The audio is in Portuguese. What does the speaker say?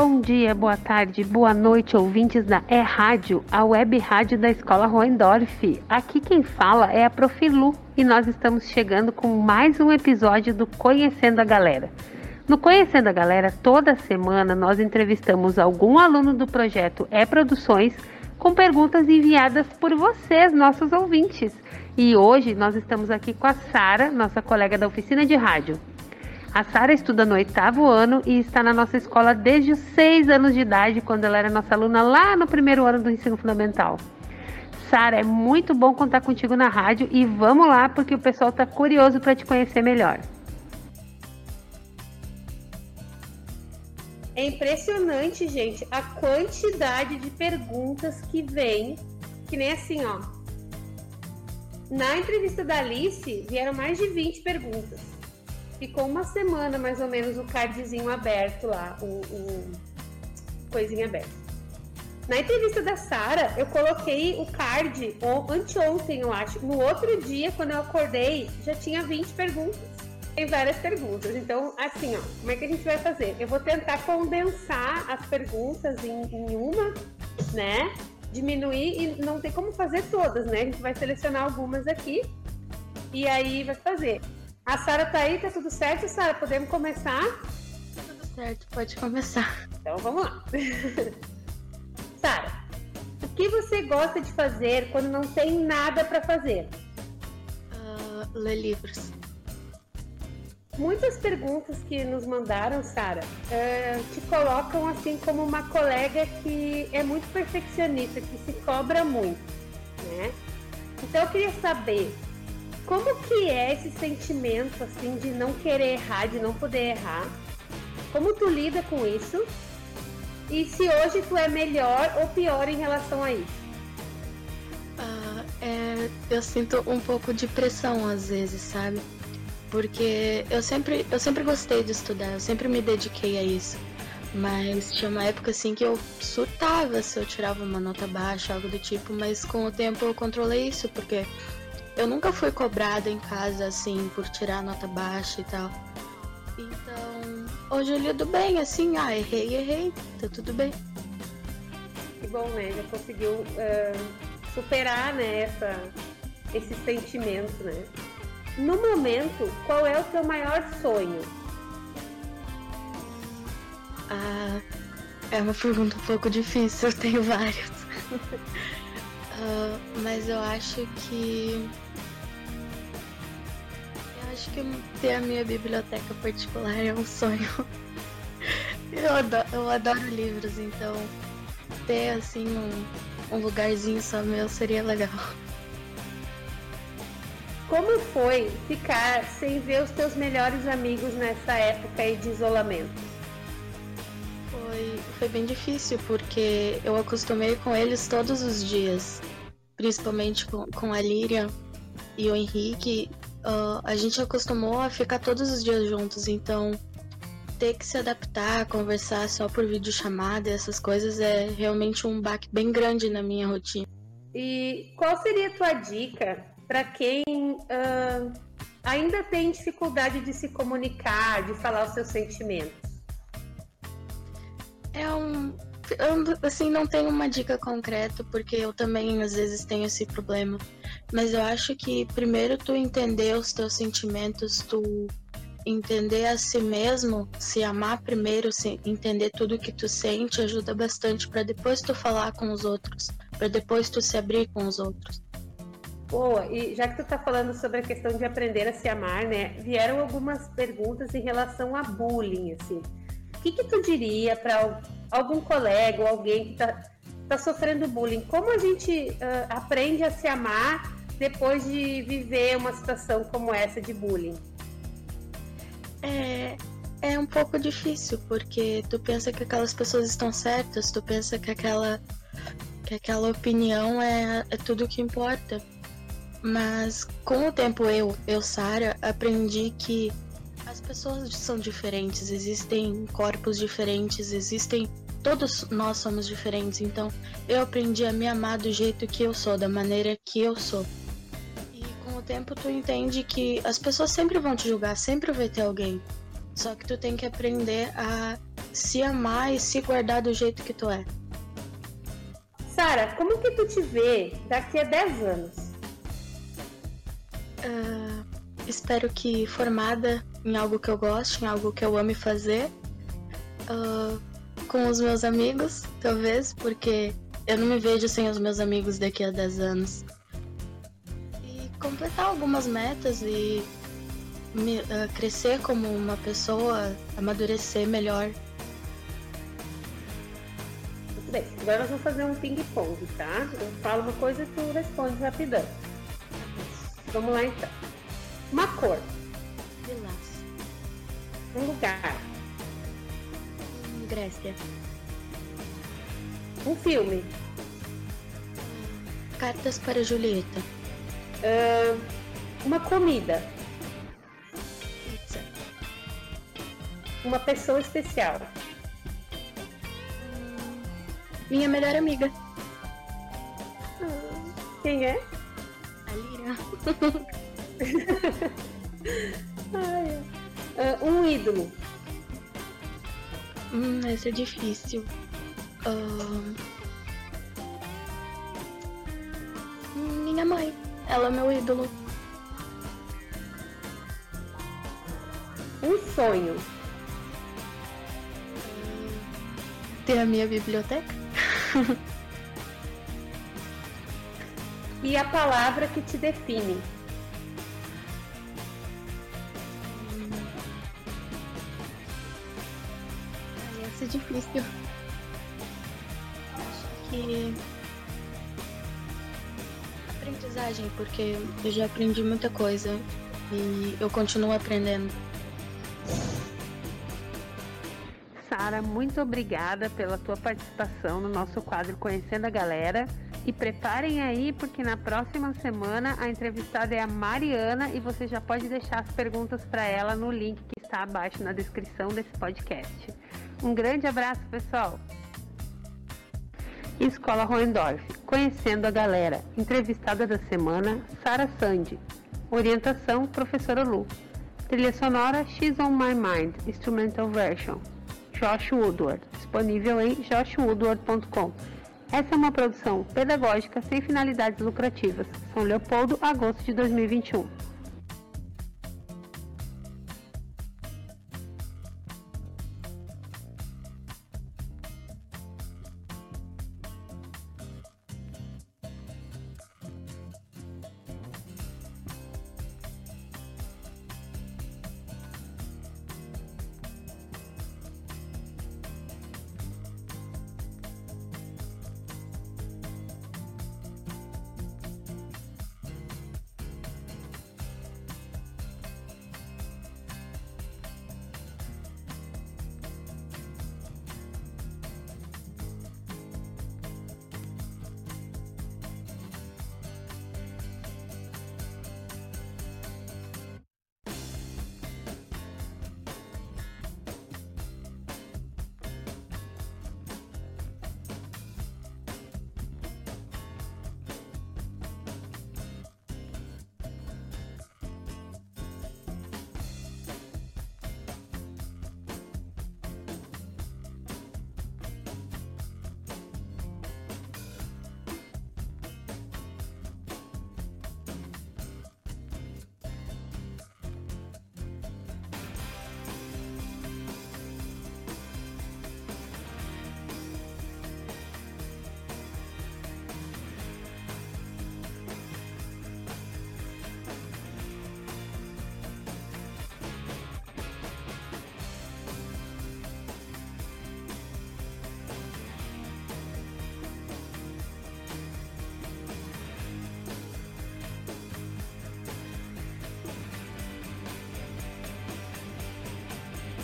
Bom dia, boa tarde, boa noite, ouvintes da É Rádio, a web rádio da Escola Roendorf. Aqui quem fala é a Profilu e nós estamos chegando com mais um episódio do Conhecendo a Galera. No Conhecendo a Galera, toda semana nós entrevistamos algum aluno do projeto É Produções com perguntas enviadas por vocês, nossos ouvintes. E hoje nós estamos aqui com a Sara, nossa colega da oficina de rádio. A Sara estuda no oitavo ano e está na nossa escola desde os seis anos de idade, quando ela era nossa aluna lá no primeiro ano do ensino fundamental. Sara, é muito bom contar contigo na rádio e vamos lá porque o pessoal está curioso para te conhecer melhor. É impressionante, gente, a quantidade de perguntas que vem, que nem assim, ó. Na entrevista da Alice, vieram mais de 20 perguntas ficou uma semana mais ou menos o cardzinho aberto lá, o, o coisinha aberto. Na entrevista da Sara, eu coloquei o card anteontem, eu acho. No outro dia, quando eu acordei, já tinha 20 perguntas. Tem várias perguntas. Então, assim, ó, como é que a gente vai fazer? Eu vou tentar condensar as perguntas em, em uma, né? Diminuir e não tem como fazer todas, né? A gente vai selecionar algumas aqui e aí vai fazer. A Sara tá aí, tá tudo certo, Sara? Podemos começar? Tudo certo, pode começar. Então vamos lá. Sara, o que você gosta de fazer quando não tem nada para fazer? Uh, ler livros. Muitas perguntas que nos mandaram, Sara, uh, te colocam assim como uma colega que é muito perfeccionista, que se cobra muito, né? Então eu queria saber como que é esse sentimento assim de não querer errar, de não poder errar? Como tu lida com isso? E se hoje tu é melhor ou pior em relação a isso? Uh, é, eu sinto um pouco de pressão às vezes, sabe? Porque eu sempre, eu sempre gostei de estudar, eu sempre me dediquei a isso. Mas tinha uma época assim que eu surtava se eu tirava uma nota baixa, algo do tipo, mas com o tempo eu controlei isso, porque eu nunca fui cobrada em casa assim por tirar nota baixa e tal. Então, hoje eu lido bem, assim, ah, errei, errei, tá tudo bem. Que bom, né? Já conseguiu uh, superar, né, essa, esse sentimento, né? No momento, qual é o teu maior sonho? Ah, é uma pergunta um pouco difícil, eu tenho vários. uh, mas eu acho que acho que ter a minha biblioteca particular é um sonho. Eu adoro, eu adoro livros, então ter assim um, um lugarzinho só meu seria legal. Como foi ficar sem ver os teus melhores amigos nessa época aí de isolamento? Foi, foi bem difícil, porque eu acostumei com eles todos os dias. Principalmente com, com a Líria e o Henrique uh, a gente acostumou a ficar todos os dias juntos, então ter que se adaptar, conversar só por videochamada, essas coisas é realmente um baque bem grande na minha rotina. E qual seria a tua dica para quem uh, ainda tem dificuldade de se comunicar, de falar os seus sentimentos? É um. Eu, assim, não tenho uma dica concreta, porque eu também às vezes tenho esse problema. Mas eu acho que primeiro tu entender os teus sentimentos, tu entender a si mesmo, se amar primeiro, se entender tudo que tu sente, ajuda bastante para depois tu falar com os outros, para depois tu se abrir com os outros. Boa, e já que tu tá falando sobre a questão de aprender a se amar, né? Vieram algumas perguntas em relação a bullying, assim. O que, que tu diria para algum colega ou alguém que tá, tá sofrendo bullying? Como a gente uh, aprende a se amar depois de viver uma situação como essa de bullying? É, é um pouco difícil, porque tu pensa que aquelas pessoas estão certas, tu pensa que aquela, que aquela opinião é, é tudo que importa. Mas com o tempo eu, eu, Sara, aprendi que as pessoas são diferentes, existem corpos diferentes, existem. Todos nós somos diferentes, então eu aprendi a me amar do jeito que eu sou, da maneira que eu sou tempo tu entende que as pessoas sempre vão te julgar, sempre vai ter alguém. Só que tu tem que aprender a se amar e se guardar do jeito que tu é. Sara, como que tu te vê daqui a 10 anos? Uh, espero que formada em algo que eu gosto, em algo que eu ame fazer. Uh, com os meus amigos, talvez, porque eu não me vejo sem os meus amigos daqui a 10 anos. Completar algumas metas e me, uh, crescer como uma pessoa, amadurecer melhor. Muito bem, agora nós vamos fazer um ping-pong, tá? Eu falo uma coisa e tu responde rapidão. Vamos lá então. Uma cor. Lilás. Um lugar. Grécia. Um filme. Cartas para Julieta. Uh, uma comida. Pizza. Uma pessoa especial. Minha melhor amiga. Quem é? A Lira. Uh, um ídolo. Hum, essa é difícil. Uh... Minha mãe. Ela é meu ídolo. Um sonho. Ter a minha biblioteca. e a palavra que te define. Ai, essa é difícil. Acho que. Aprendizagem, porque eu já aprendi muita coisa e eu continuo aprendendo. Sara, muito obrigada pela tua participação no nosso quadro Conhecendo a Galera. E preparem aí, porque na próxima semana a entrevistada é a Mariana e você já pode deixar as perguntas para ela no link que está abaixo na descrição desse podcast. Um grande abraço, pessoal! Escola Roendorf, Conhecendo a Galera. Entrevistada da semana, Sara Sandi. Orientação, Professora Lu. Trilha sonora, X on My Mind, Instrumental Version. Josh Woodward, disponível em joshwoodward.com. Essa é uma produção pedagógica sem finalidades lucrativas. São Leopoldo, agosto de 2021.